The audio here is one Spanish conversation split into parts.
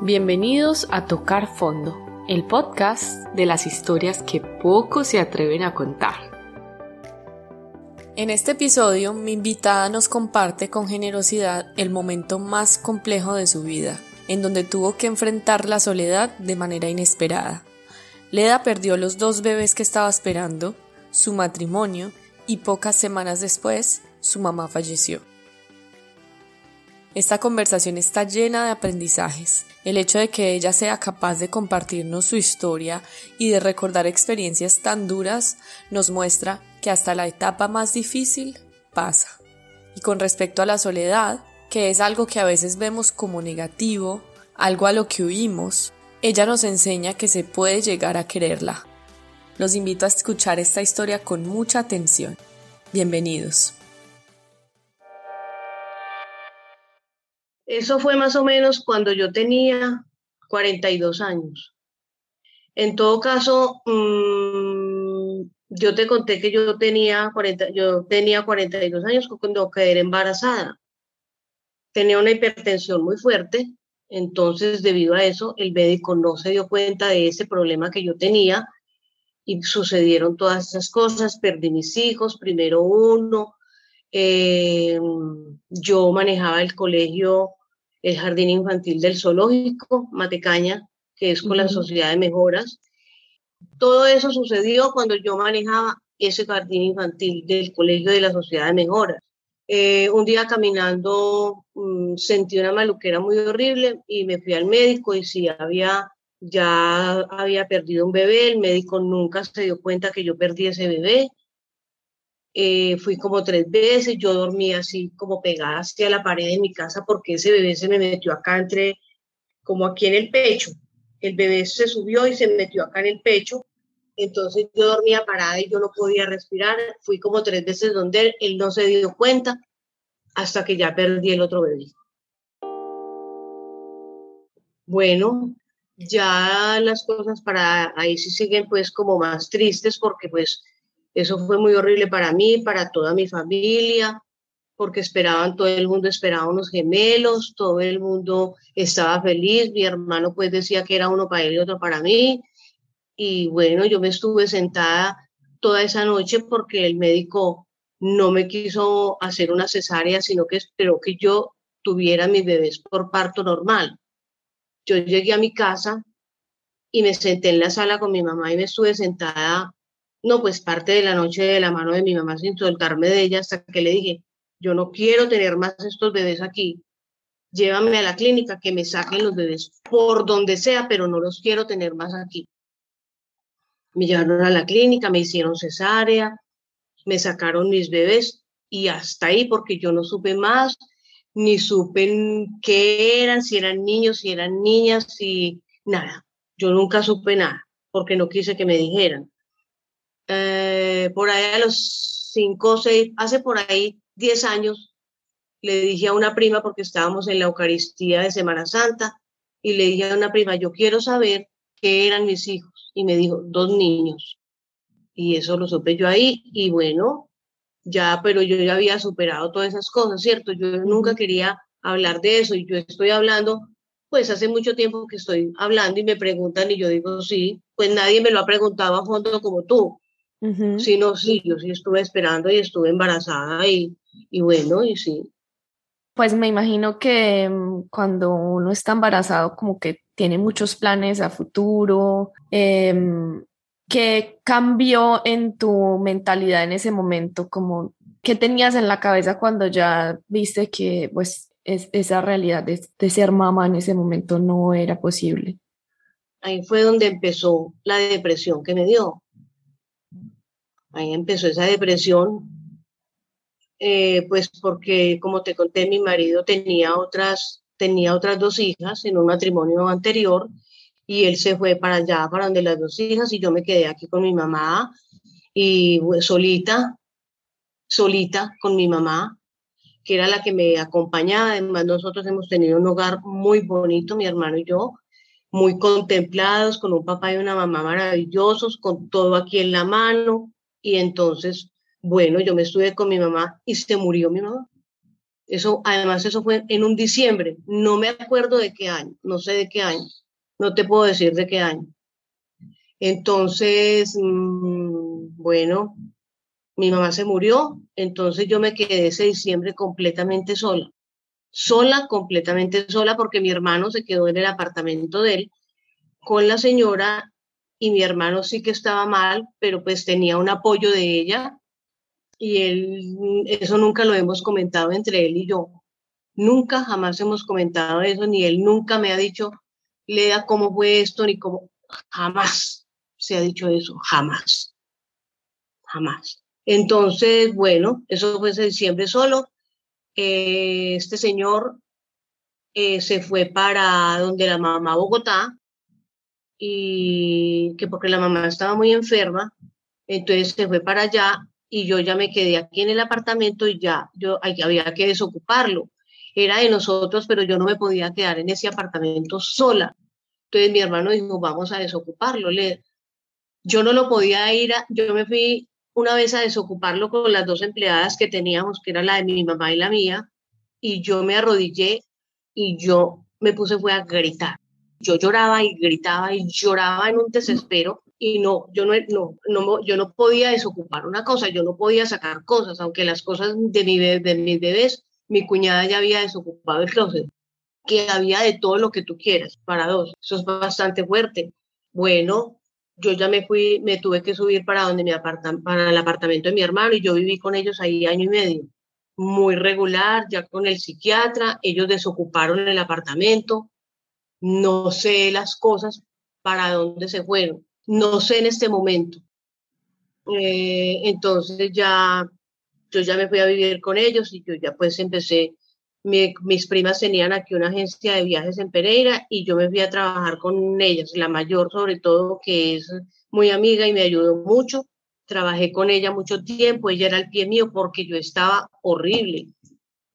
Bienvenidos a Tocar Fondo, el podcast de las historias que pocos se atreven a contar. En este episodio, mi invitada nos comparte con generosidad el momento más complejo de su vida, en donde tuvo que enfrentar la soledad de manera inesperada. Leda perdió los dos bebés que estaba esperando, su matrimonio y pocas semanas después, su mamá falleció. Esta conversación está llena de aprendizajes. El hecho de que ella sea capaz de compartirnos su historia y de recordar experiencias tan duras nos muestra que hasta la etapa más difícil pasa. Y con respecto a la soledad, que es algo que a veces vemos como negativo, algo a lo que huimos, ella nos enseña que se puede llegar a quererla. Los invito a escuchar esta historia con mucha atención. Bienvenidos. Eso fue más o menos cuando yo tenía 42 años. En todo caso, mm, yo te conté que yo tenía, 40, yo tenía 42 años cuando quedé embarazada. Tenía una hipertensión muy fuerte, entonces debido a eso el médico no se dio cuenta de ese problema que yo tenía y sucedieron todas esas cosas. Perdí mis hijos, primero uno. Eh, yo manejaba el colegio el jardín infantil del zoológico, Matecaña, que es con la Sociedad de Mejoras. Todo eso sucedió cuando yo manejaba ese jardín infantil del Colegio de la Sociedad de Mejoras. Eh, un día caminando mm, sentí una maluquera muy horrible y me fui al médico y si había, ya había perdido un bebé, el médico nunca se dio cuenta que yo perdí ese bebé eh, fui como tres veces, yo dormía así como pegada hacia la pared de mi casa porque ese bebé se me metió acá entre, como aquí en el pecho. El bebé se subió y se metió acá en el pecho. Entonces yo dormía parada y yo no podía respirar. Fui como tres veces donde él, él no se dio cuenta hasta que ya perdí el otro bebé. Bueno, ya las cosas para ahí sí siguen pues como más tristes porque pues eso fue muy horrible para mí, para toda mi familia, porque esperaban, todo el mundo esperaba unos gemelos, todo el mundo estaba feliz, mi hermano pues decía que era uno para él y otro para mí. Y bueno, yo me estuve sentada toda esa noche porque el médico no me quiso hacer una cesárea, sino que esperó que yo tuviera mis bebés por parto normal. Yo llegué a mi casa y me senté en la sala con mi mamá y me estuve sentada no, pues parte de la noche de la mano de mi mamá sin soltarme de ella hasta que le dije, yo no quiero tener más estos bebés aquí. Llévame a la clínica, que me saquen los bebés por donde sea, pero no los quiero tener más aquí. Me llevaron a la clínica, me hicieron cesárea, me sacaron mis bebés y hasta ahí porque yo no supe más, ni supe qué eran, si eran niños, si eran niñas, si nada. Yo nunca supe nada porque no quise que me dijeran. Eh, por ahí a los cinco o seis, hace por ahí diez años, le dije a una prima, porque estábamos en la Eucaristía de Semana Santa, y le dije a una prima, yo quiero saber qué eran mis hijos. Y me dijo, dos niños. Y eso lo supe yo ahí, y bueno, ya, pero yo ya había superado todas esas cosas, ¿cierto? Yo nunca quería hablar de eso, y yo estoy hablando, pues hace mucho tiempo que estoy hablando y me preguntan, y yo digo, sí, pues nadie me lo ha preguntado a fondo como tú. Sí, no, sí, yo sí estuve esperando y estuve embarazada y, y bueno, y sí. Pues me imagino que mm, cuando uno está embarazado como que tiene muchos planes a futuro. Eh, ¿Qué cambió en tu mentalidad en ese momento? Como, ¿Qué tenías en la cabeza cuando ya viste que pues es, esa realidad de, de ser mamá en ese momento no era posible? Ahí fue donde empezó la depresión que me dio ahí empezó esa depresión, eh, pues porque, como te conté, mi marido tenía otras, tenía otras dos hijas en un matrimonio anterior y él se fue para allá, para donde las dos hijas, y yo me quedé aquí con mi mamá y pues, solita, solita con mi mamá, que era la que me acompañaba. Además, nosotros hemos tenido un hogar muy bonito, mi hermano y yo, muy contemplados, con un papá y una mamá maravillosos, con todo aquí en la mano, y entonces, bueno, yo me estuve con mi mamá y se murió mi mamá. Eso, además, eso fue en un diciembre. No me acuerdo de qué año, no sé de qué año. No te puedo decir de qué año. Entonces, mm, bueno, mi mamá se murió, entonces yo me quedé ese diciembre completamente sola. Sola, completamente sola, porque mi hermano se quedó en el apartamento de él con la señora y mi hermano sí que estaba mal, pero pues tenía un apoyo de ella y él, eso nunca lo hemos comentado entre él y yo. Nunca, jamás hemos comentado eso, ni él nunca me ha dicho, Lea, cómo fue esto, ni cómo, jamás se ha dicho eso, jamás, jamás. Entonces, bueno, eso fue en diciembre solo. Eh, este señor eh, se fue para donde la mamá Bogotá, y que porque la mamá estaba muy enferma, entonces se fue para allá y yo ya me quedé aquí en el apartamento y ya yo había que desocuparlo. Era de nosotros, pero yo no me podía quedar en ese apartamento sola. Entonces mi hermano dijo, vamos a desocuparlo. Le, yo no lo podía ir, a, yo me fui una vez a desocuparlo con las dos empleadas que teníamos, que era la de mi mamá y la mía, y yo me arrodillé y yo me puse fue a gritar yo lloraba y gritaba y lloraba en un desespero y no, yo no, no, no, yo no podía desocupar una cosa, yo no podía sacar cosas, aunque las cosas de, mi, de mis bebés, mi cuñada ya había desocupado el closet, que había de todo lo que tú quieras, para dos, eso es bastante fuerte. Bueno, yo ya me fui, me tuve que subir para donde mi aparta, para el apartamento de mi hermano y yo viví con ellos ahí año y medio, muy regular, ya con el psiquiatra, ellos desocuparon el apartamento, no sé las cosas para dónde se fueron, no sé en este momento. Eh, entonces ya, yo ya me fui a vivir con ellos y yo ya pues empecé, mis primas tenían aquí una agencia de viajes en Pereira y yo me fui a trabajar con ellas, la mayor sobre todo que es muy amiga y me ayudó mucho. Trabajé con ella mucho tiempo, ella era el pie mío porque yo estaba horrible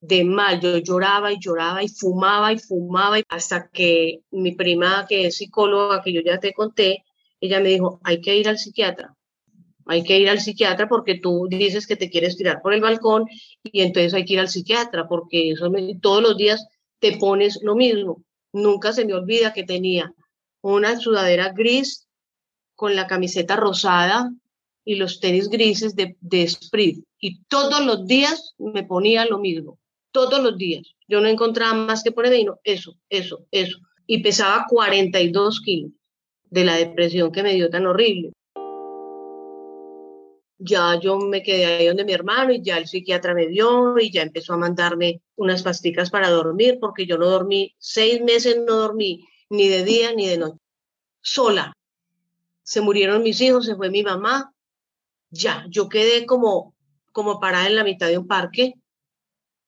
de mal. Yo lloraba y lloraba y fumaba y fumaba hasta que mi prima, que es psicóloga, que yo ya te conté, ella me dijo, hay que ir al psiquiatra. Hay que ir al psiquiatra porque tú dices que te quieres tirar por el balcón y entonces hay que ir al psiquiatra porque eso todos los días te pones lo mismo. Nunca se me olvida que tenía una sudadera gris con la camiseta rosada y los tenis grises de, de Sprit. Y todos los días me ponía lo mismo todos los días. Yo no encontraba más que por el eso, eso, eso. Y pesaba 42 kilos de la depresión que me dio tan horrible. Ya yo me quedé ahí donde mi hermano y ya el psiquiatra me vio y ya empezó a mandarme unas pasticas para dormir porque yo no dormí, seis meses no dormí ni de día ni de noche, sola. Se murieron mis hijos, se fue mi mamá. Ya, yo quedé como, como parada en la mitad de un parque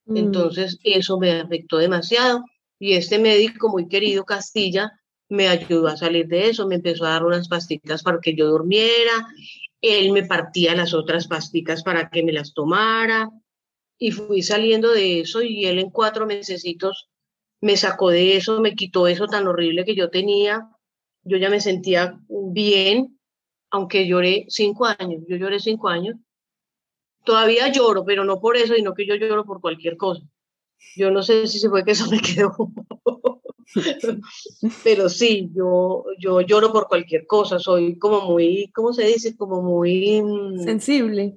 Mm. Entonces, eso me afectó demasiado y este médico muy querido, Castilla, me ayudó a salir de eso, me empezó a dar unas pastillas para que yo durmiera, él me partía las otras pastillas para que me las tomara y fui saliendo de eso y él en cuatro mesecitos me sacó de eso, me quitó eso tan horrible que yo tenía, yo ya me sentía bien, aunque lloré cinco años, yo lloré cinco años Todavía lloro, pero no por eso, sino que yo lloro por cualquier cosa. Yo no sé si se fue que eso me quedó. pero sí, yo, yo lloro por cualquier cosa. Soy como muy, ¿cómo se dice? Como muy... Mm, sensible.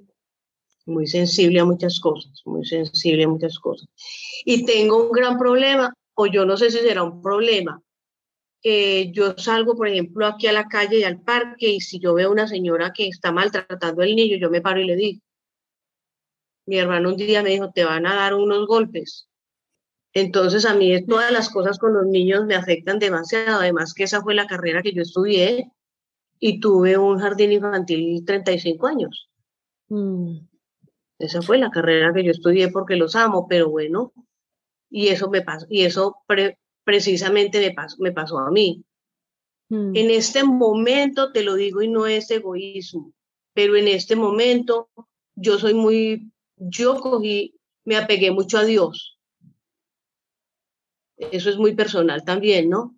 Muy sensible a muchas cosas, muy sensible a muchas cosas. Y tengo un gran problema, o yo no sé si será un problema, yo salgo, por ejemplo, aquí a la calle y al parque y si yo veo a una señora que está maltratando al niño, yo me paro y le digo, mi hermano un día me dijo, te van a dar unos golpes. Entonces a mí todas las cosas con los niños me afectan demasiado, además que esa fue la carrera que yo estudié y tuve un jardín infantil 35 años. Mm. Esa fue la carrera que yo estudié porque los amo, pero bueno, y eso me pasó, y eso precisamente me pasó, me pasó a mí. Mm. En este momento, te lo digo y no es egoísmo, pero en este momento yo soy muy yo cogí, me apegué mucho a Dios. Eso es muy personal también, ¿no?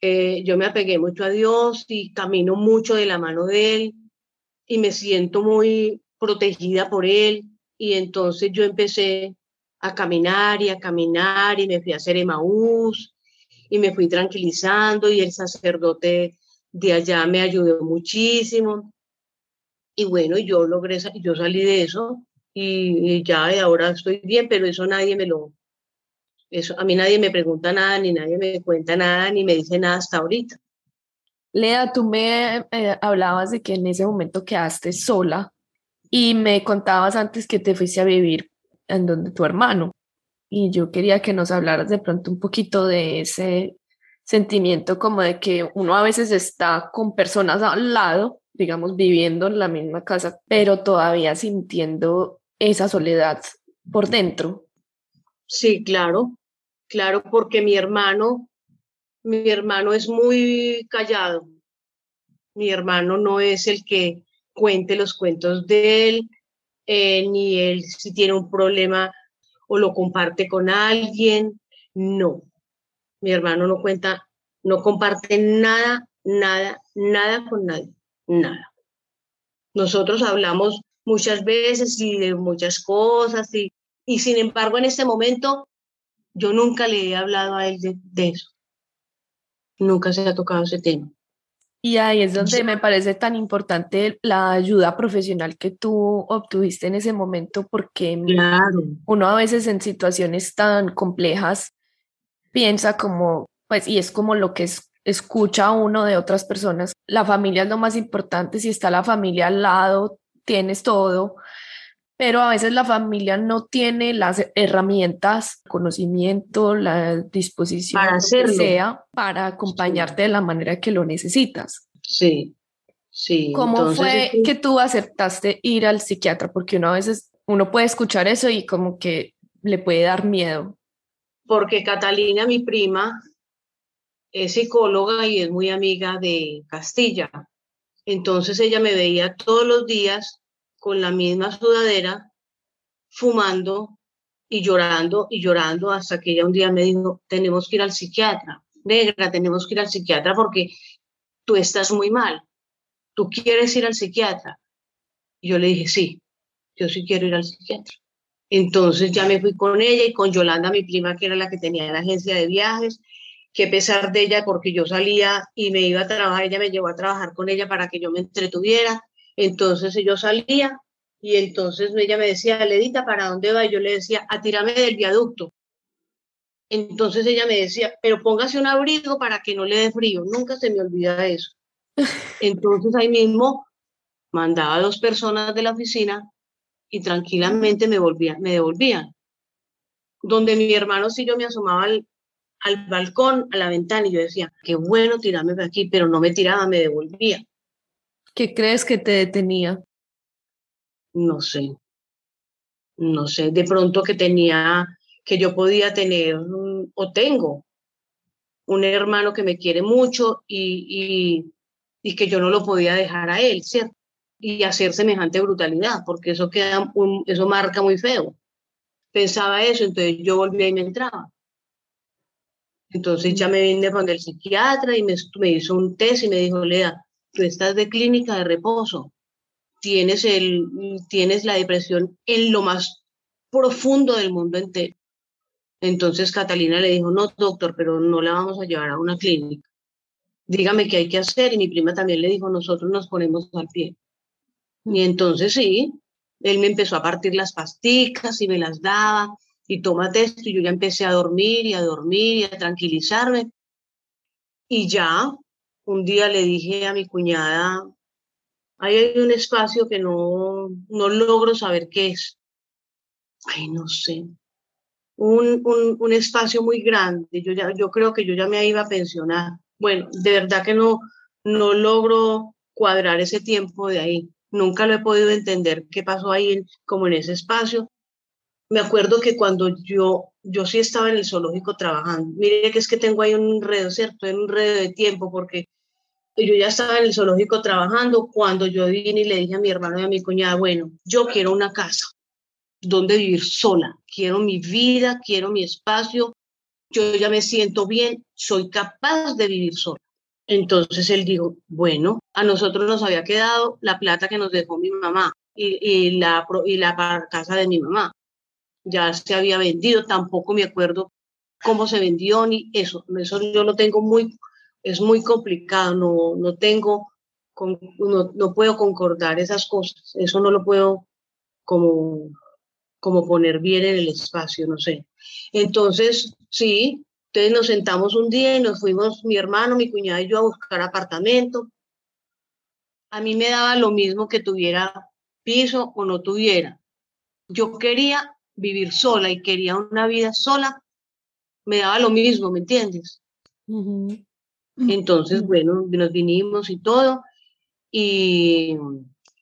Eh, yo me apegué mucho a Dios y camino mucho de la mano de Él y me siento muy protegida por Él. Y entonces yo empecé a caminar y a caminar y me fui a hacer Emaús y me fui tranquilizando y el sacerdote de allá me ayudó muchísimo. Y bueno, yo logré, yo salí de eso y, ya ahora estoy bien, pero eso nadie me lo, eso, a mí nadie me pregunta nada, ni nadie me cuenta nada, ni me dice nada hasta ahorita. Lea, tú me eh, hablabas de que en ese momento quedaste sola y me contabas antes que te fuiste a vivir en donde tu hermano. Y yo quería que nos hablaras de pronto un poquito de ese sentimiento como de que uno a veces está con personas al lado, digamos, viviendo en la misma casa, pero todavía sintiendo esa soledad por dentro. Sí, claro, claro, porque mi hermano, mi hermano es muy callado. Mi hermano no es el que cuente los cuentos de él, eh, ni él si tiene un problema o lo comparte con alguien. No, mi hermano no cuenta, no comparte nada, nada, nada con nadie, nada. Nosotros hablamos muchas veces y de muchas cosas y, y sin embargo en este momento yo nunca le he hablado a él de eso. Nunca se ha tocado ese tema. Y ahí es donde me parece tan importante la ayuda profesional que tú obtuviste en ese momento, porque uno a veces en situaciones tan complejas piensa como, pues, y es como lo que es, escucha uno de otras personas, la familia es lo más importante, si está la familia al lado, tienes todo, pero a veces la familia no tiene las herramientas, conocimiento, la disposición para sea para acompañarte de la manera que lo necesitas. Sí, sí. ¿Cómo fue que tú aceptaste ir al psiquiatra? Porque uno a veces uno puede escuchar eso y como que le puede dar miedo. Porque Catalina, mi prima, es psicóloga y es muy amiga de Castilla. Entonces ella me veía todos los días con la misma sudadera, fumando y llorando y llorando hasta que ella un día me dijo, tenemos que ir al psiquiatra, negra, tenemos que ir al psiquiatra porque tú estás muy mal, tú quieres ir al psiquiatra. Y yo le dije, sí, yo sí quiero ir al psiquiatra. Entonces ya me fui con ella y con Yolanda, mi prima, que era la que tenía la agencia de viajes, que a pesar de ella, porque yo salía y me iba a trabajar, ella me llevó a trabajar con ella para que yo me entretuviera. Entonces yo salía y entonces ella me decía, Ledita, ¿para dónde va? Y yo le decía, a tirarme del viaducto. Entonces ella me decía, pero póngase un abrigo para que no le dé frío. Nunca se me olvida eso. Entonces ahí mismo mandaba a dos personas de la oficina y tranquilamente me, volvían, me devolvían. Donde mi hermano sí yo me asomaba al, al balcón, a la ventana y yo decía, qué bueno tirarme de aquí, pero no me tiraba, me devolvía. ¿Qué crees que te detenía? No sé. No sé, de pronto que tenía, que yo podía tener o tengo un hermano que me quiere mucho y, y, que yo no lo podía dejar a él, ¿cierto? Y hacer semejante brutalidad, porque eso queda, eso marca muy feo. Pensaba eso, entonces yo volvía y me entraba. Entonces ya me vine con el psiquiatra y me, hizo un test y me dijo, Lea, tú estás de clínica de reposo, tienes, el, tienes la depresión en lo más profundo del mundo entero. Entonces Catalina le dijo, no, doctor, pero no la vamos a llevar a una clínica. Dígame qué hay que hacer. Y mi prima también le dijo, nosotros nos ponemos al pie. Y entonces sí, él me empezó a partir las pasticas y me las daba y tómate esto. Y yo ya empecé a dormir y a dormir y a tranquilizarme. Y ya un día le dije a mi cuñada, ahí hay un espacio que no, no logro saber qué es. Ay, no sé. Un, un, espacio muy grande. Yo, ya, yo creo que yo ya me iba a pensionar. Bueno, de verdad que no, no logro cuadrar ese tiempo de ahí. Nunca lo he podido entender qué pasó ahí, como en ese espacio. Me acuerdo que cuando yo, yo sí estaba en el zoológico trabajando, mire que es que tengo ahí un enredo, ¿cierto? Un enredo de tiempo, porque yo ya estaba en el zoológico trabajando cuando yo vine y le dije a mi hermano y a mi cuñada, bueno, yo quiero una casa donde vivir sola, quiero mi vida, quiero mi espacio, yo ya me siento bien, soy capaz de vivir sola. Entonces él dijo, bueno, a nosotros nos había quedado la plata que nos dejó mi mamá y, y la, y la casa de mi mamá. Ya se había vendido, tampoco me acuerdo cómo se vendió ni eso, eso yo lo tengo muy, es muy complicado, no, no tengo, no, no puedo concordar esas cosas, eso no lo puedo como, como poner bien en el espacio, no sé. Entonces, sí, entonces nos sentamos un día y nos fuimos mi hermano, mi cuñada y yo a buscar apartamento. A mí me daba lo mismo que tuviera piso o no tuviera. Yo quería vivir sola y quería una vida sola, me daba lo mismo, ¿me entiendes? Entonces, bueno, nos vinimos y todo, y,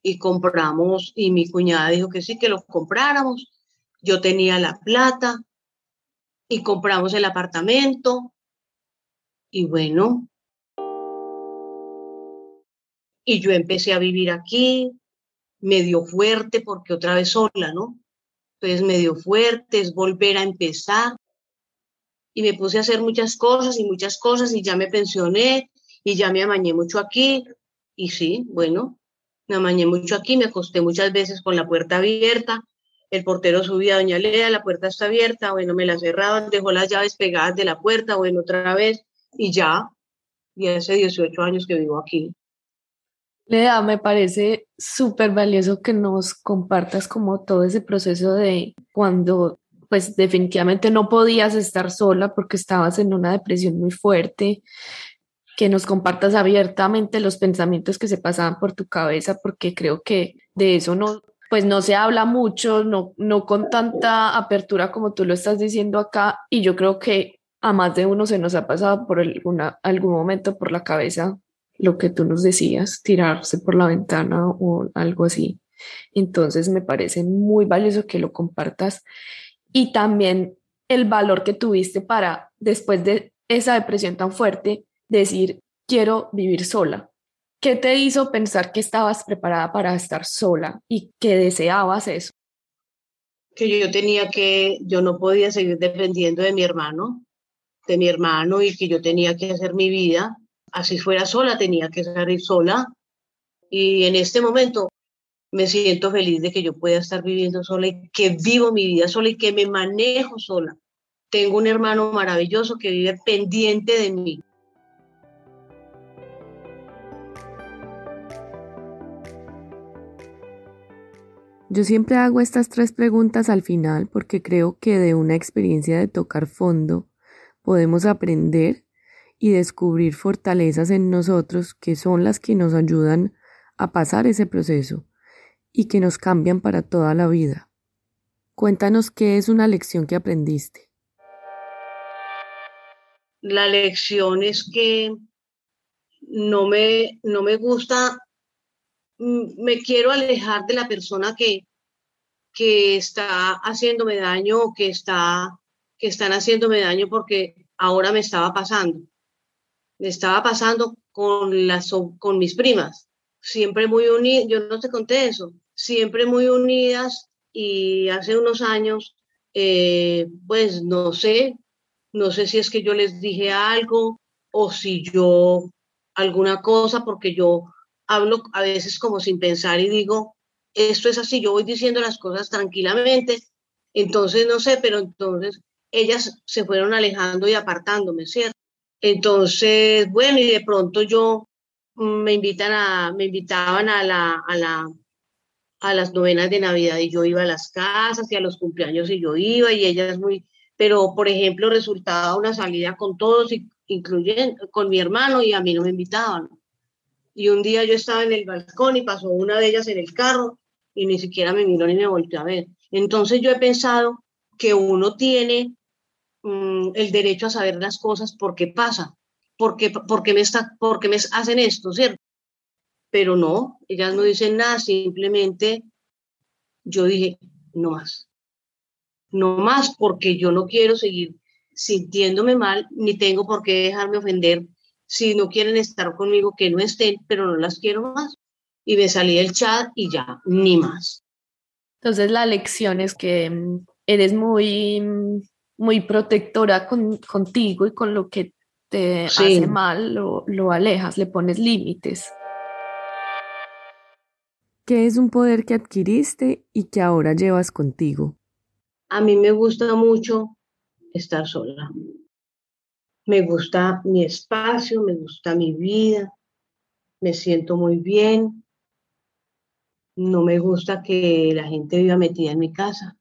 y compramos, y mi cuñada dijo que sí, que lo compráramos. Yo tenía la plata, y compramos el apartamento, y bueno, y yo empecé a vivir aquí, medio fuerte, porque otra vez sola, ¿no? Entonces medio fuerte, es volver a empezar. Y me puse a hacer muchas cosas y muchas cosas y ya me pensioné y ya me amañé mucho aquí. Y sí, bueno, me amañé mucho aquí, me acosté muchas veces con la puerta abierta. El portero subía, doña Lea, la puerta está abierta, bueno, me la cerraban, dejó las llaves pegadas de la puerta, bueno, otra vez, y ya, y hace 18 años que vivo aquí. Lea, me parece súper valioso que nos compartas como todo ese proceso de cuando pues definitivamente no podías estar sola porque estabas en una depresión muy fuerte, que nos compartas abiertamente los pensamientos que se pasaban por tu cabeza, porque creo que de eso no, pues no se habla mucho, no, no con tanta apertura como tú lo estás diciendo acá, y yo creo que a más de uno se nos ha pasado por alguna, algún momento por la cabeza lo que tú nos decías, tirarse por la ventana o algo así. Entonces me parece muy valioso que lo compartas y también el valor que tuviste para, después de esa depresión tan fuerte, decir, quiero vivir sola. ¿Qué te hizo pensar que estabas preparada para estar sola y que deseabas eso? Que yo tenía que, yo no podía seguir dependiendo de mi hermano, de mi hermano y que yo tenía que hacer mi vida así fuera sola, tenía que salir sola. Y en este momento me siento feliz de que yo pueda estar viviendo sola y que vivo mi vida sola y que me manejo sola. Tengo un hermano maravilloso que vive pendiente de mí. Yo siempre hago estas tres preguntas al final porque creo que de una experiencia de tocar fondo podemos aprender y descubrir fortalezas en nosotros que son las que nos ayudan a pasar ese proceso y que nos cambian para toda la vida. Cuéntanos qué es una lección que aprendiste. La lección es que no me, no me gusta, mm, me quiero alejar de la persona que, que está haciéndome daño o que, está, que están haciéndome daño porque ahora me estaba pasando me estaba pasando con, las, con mis primas, siempre muy unidas, yo no te conté eso, siempre muy unidas y hace unos años, eh, pues no sé, no sé si es que yo les dije algo o si yo alguna cosa, porque yo hablo a veces como sin pensar y digo, esto es así, yo voy diciendo las cosas tranquilamente, entonces no sé, pero entonces ellas se fueron alejando y apartándome, ¿cierto? Entonces, bueno, y de pronto yo mm, me invitan a, me invitaban a la, a la, a las novenas de Navidad y yo iba a las casas y a los cumpleaños y yo iba y ellas muy, pero por ejemplo resultaba una salida con todos, incluyendo con mi hermano y a mí no me invitaban. Y un día yo estaba en el balcón y pasó una de ellas en el carro y ni siquiera me miró ni me volteó a ver. Entonces yo he pensado que uno tiene Mm, el derecho a saber las cosas, por qué pasa, por qué, me, está, por me hacen esto, ¿cierto? Pero no, ellas no dicen nada, simplemente yo dije, no más, no más porque yo no quiero seguir sintiéndome mal, ni tengo por qué dejarme ofender. Si no quieren estar conmigo, que no estén, pero no las quiero más. Y me salí del chat y ya, ni más. Entonces la lección es que mm, eres muy mm, muy protectora contigo y con lo que te hace mal, lo, lo alejas, le pones límites. ¿Qué es un poder que adquiriste y que ahora llevas contigo? A mí me gusta mucho estar sola. Me gusta mi espacio, me gusta mi vida, me siento muy bien. No me gusta que la gente viva metida en mi casa.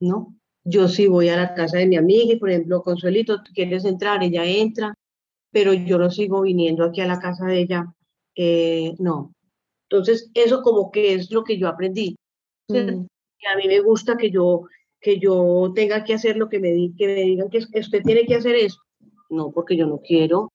¿No? Yo sí voy a la casa de mi amiga y, por ejemplo, Consuelito, ¿tú quieres entrar? Ella entra, pero yo no sigo viniendo aquí a la casa de ella. Eh, no. Entonces, eso como que es lo que yo aprendí. Mm. a mí me gusta que yo, que yo tenga que hacer lo que me, que me digan que usted tiene que hacer eso. No, porque yo no quiero.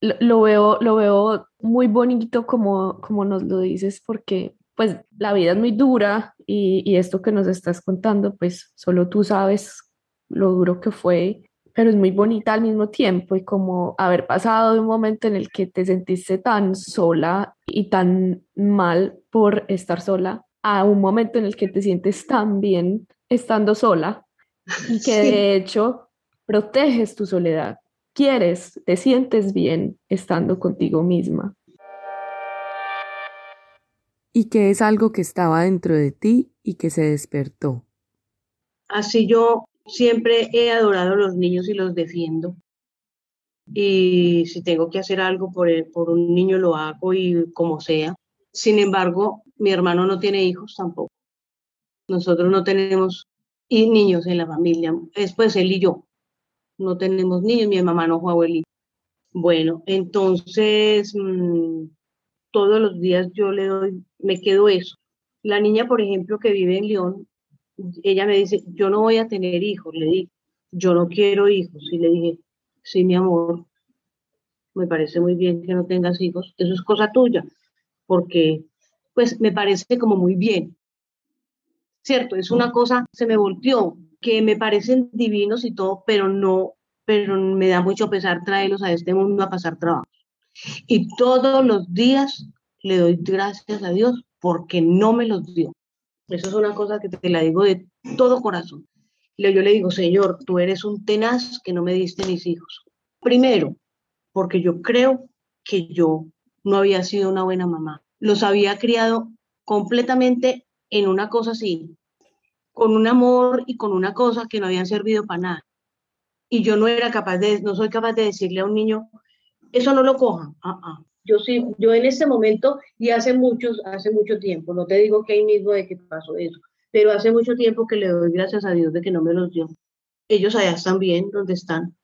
Lo, veo, lo veo muy bonito como, como nos lo dices, porque pues la vida es muy dura y, y esto que nos estás contando, pues solo tú sabes lo duro que fue, pero es muy bonita al mismo tiempo y como haber pasado de un momento en el que te sentiste tan sola y tan mal por estar sola a un momento en el que te sientes tan bien estando sola y que de hecho proteges tu soledad quieres, te sientes bien estando contigo misma. Y que es algo que estaba dentro de ti y que se despertó. Así yo siempre he adorado a los niños y los defiendo. Y si tengo que hacer algo por, por un niño, lo hago y como sea. Sin embargo, mi hermano no tiene hijos tampoco. Nosotros no tenemos niños en la familia. Es pues él y yo no tenemos niños, mi mamá no fue abuelita. Bueno, entonces mm, todos los días yo le doy, me quedo eso. La niña, por ejemplo, que vive en León, ella me dice, yo no voy a tener hijos, le dije, yo no quiero hijos. Y le dije, sí, mi amor, me parece muy bien que no tengas hijos, eso es cosa tuya, porque pues me parece como muy bien. Cierto, es una cosa, se me volteó, que me parecen divinos y todo, pero no, pero me da mucho pesar traerlos a este mundo a pasar trabajo. Y todos los días le doy gracias a Dios porque no me los dio. Eso es una cosa que te la digo de todo corazón. Yo le digo, Señor, tú eres un tenaz que no me diste mis hijos. Primero, porque yo creo que yo no había sido una buena mamá. Los había criado completamente en una cosa así, con un amor y con una cosa que no habían servido para nada. Y yo no era capaz de, no soy capaz de decirle a un niño, eso no lo coja. Ah, ah. Yo sí, yo en este momento y hace muchos, hace mucho tiempo, no te digo que ahí mismo de que pasó eso, pero hace mucho tiempo que le doy gracias a Dios de que no me los dio. Ellos allá están bien, donde están.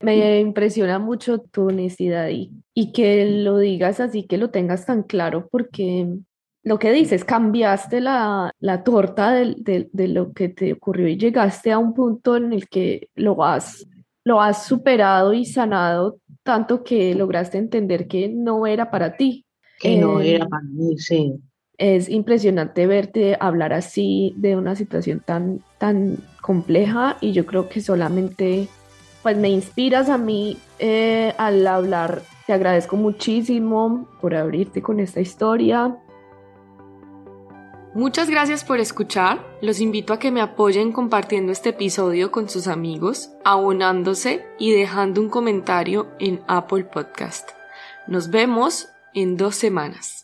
Me impresiona mucho tu honestidad y, y que lo digas así, que lo tengas tan claro, porque lo que dices, cambiaste la, torta de, lo que te ocurrió y llegaste a un punto en el que lo has, lo has superado y sanado tanto que lograste entender que no era para ti. Que no eh, era para mí, sí. Es impresionante verte hablar así de una situación tan, tan compleja y yo creo que solamente pues me inspiras a mí eh, al hablar. Te agradezco muchísimo por abrirte con esta historia Muchas gracias por escuchar. Los invito a que me apoyen compartiendo este episodio con sus amigos, abonándose y dejando un comentario en Apple Podcast. Nos vemos en dos semanas.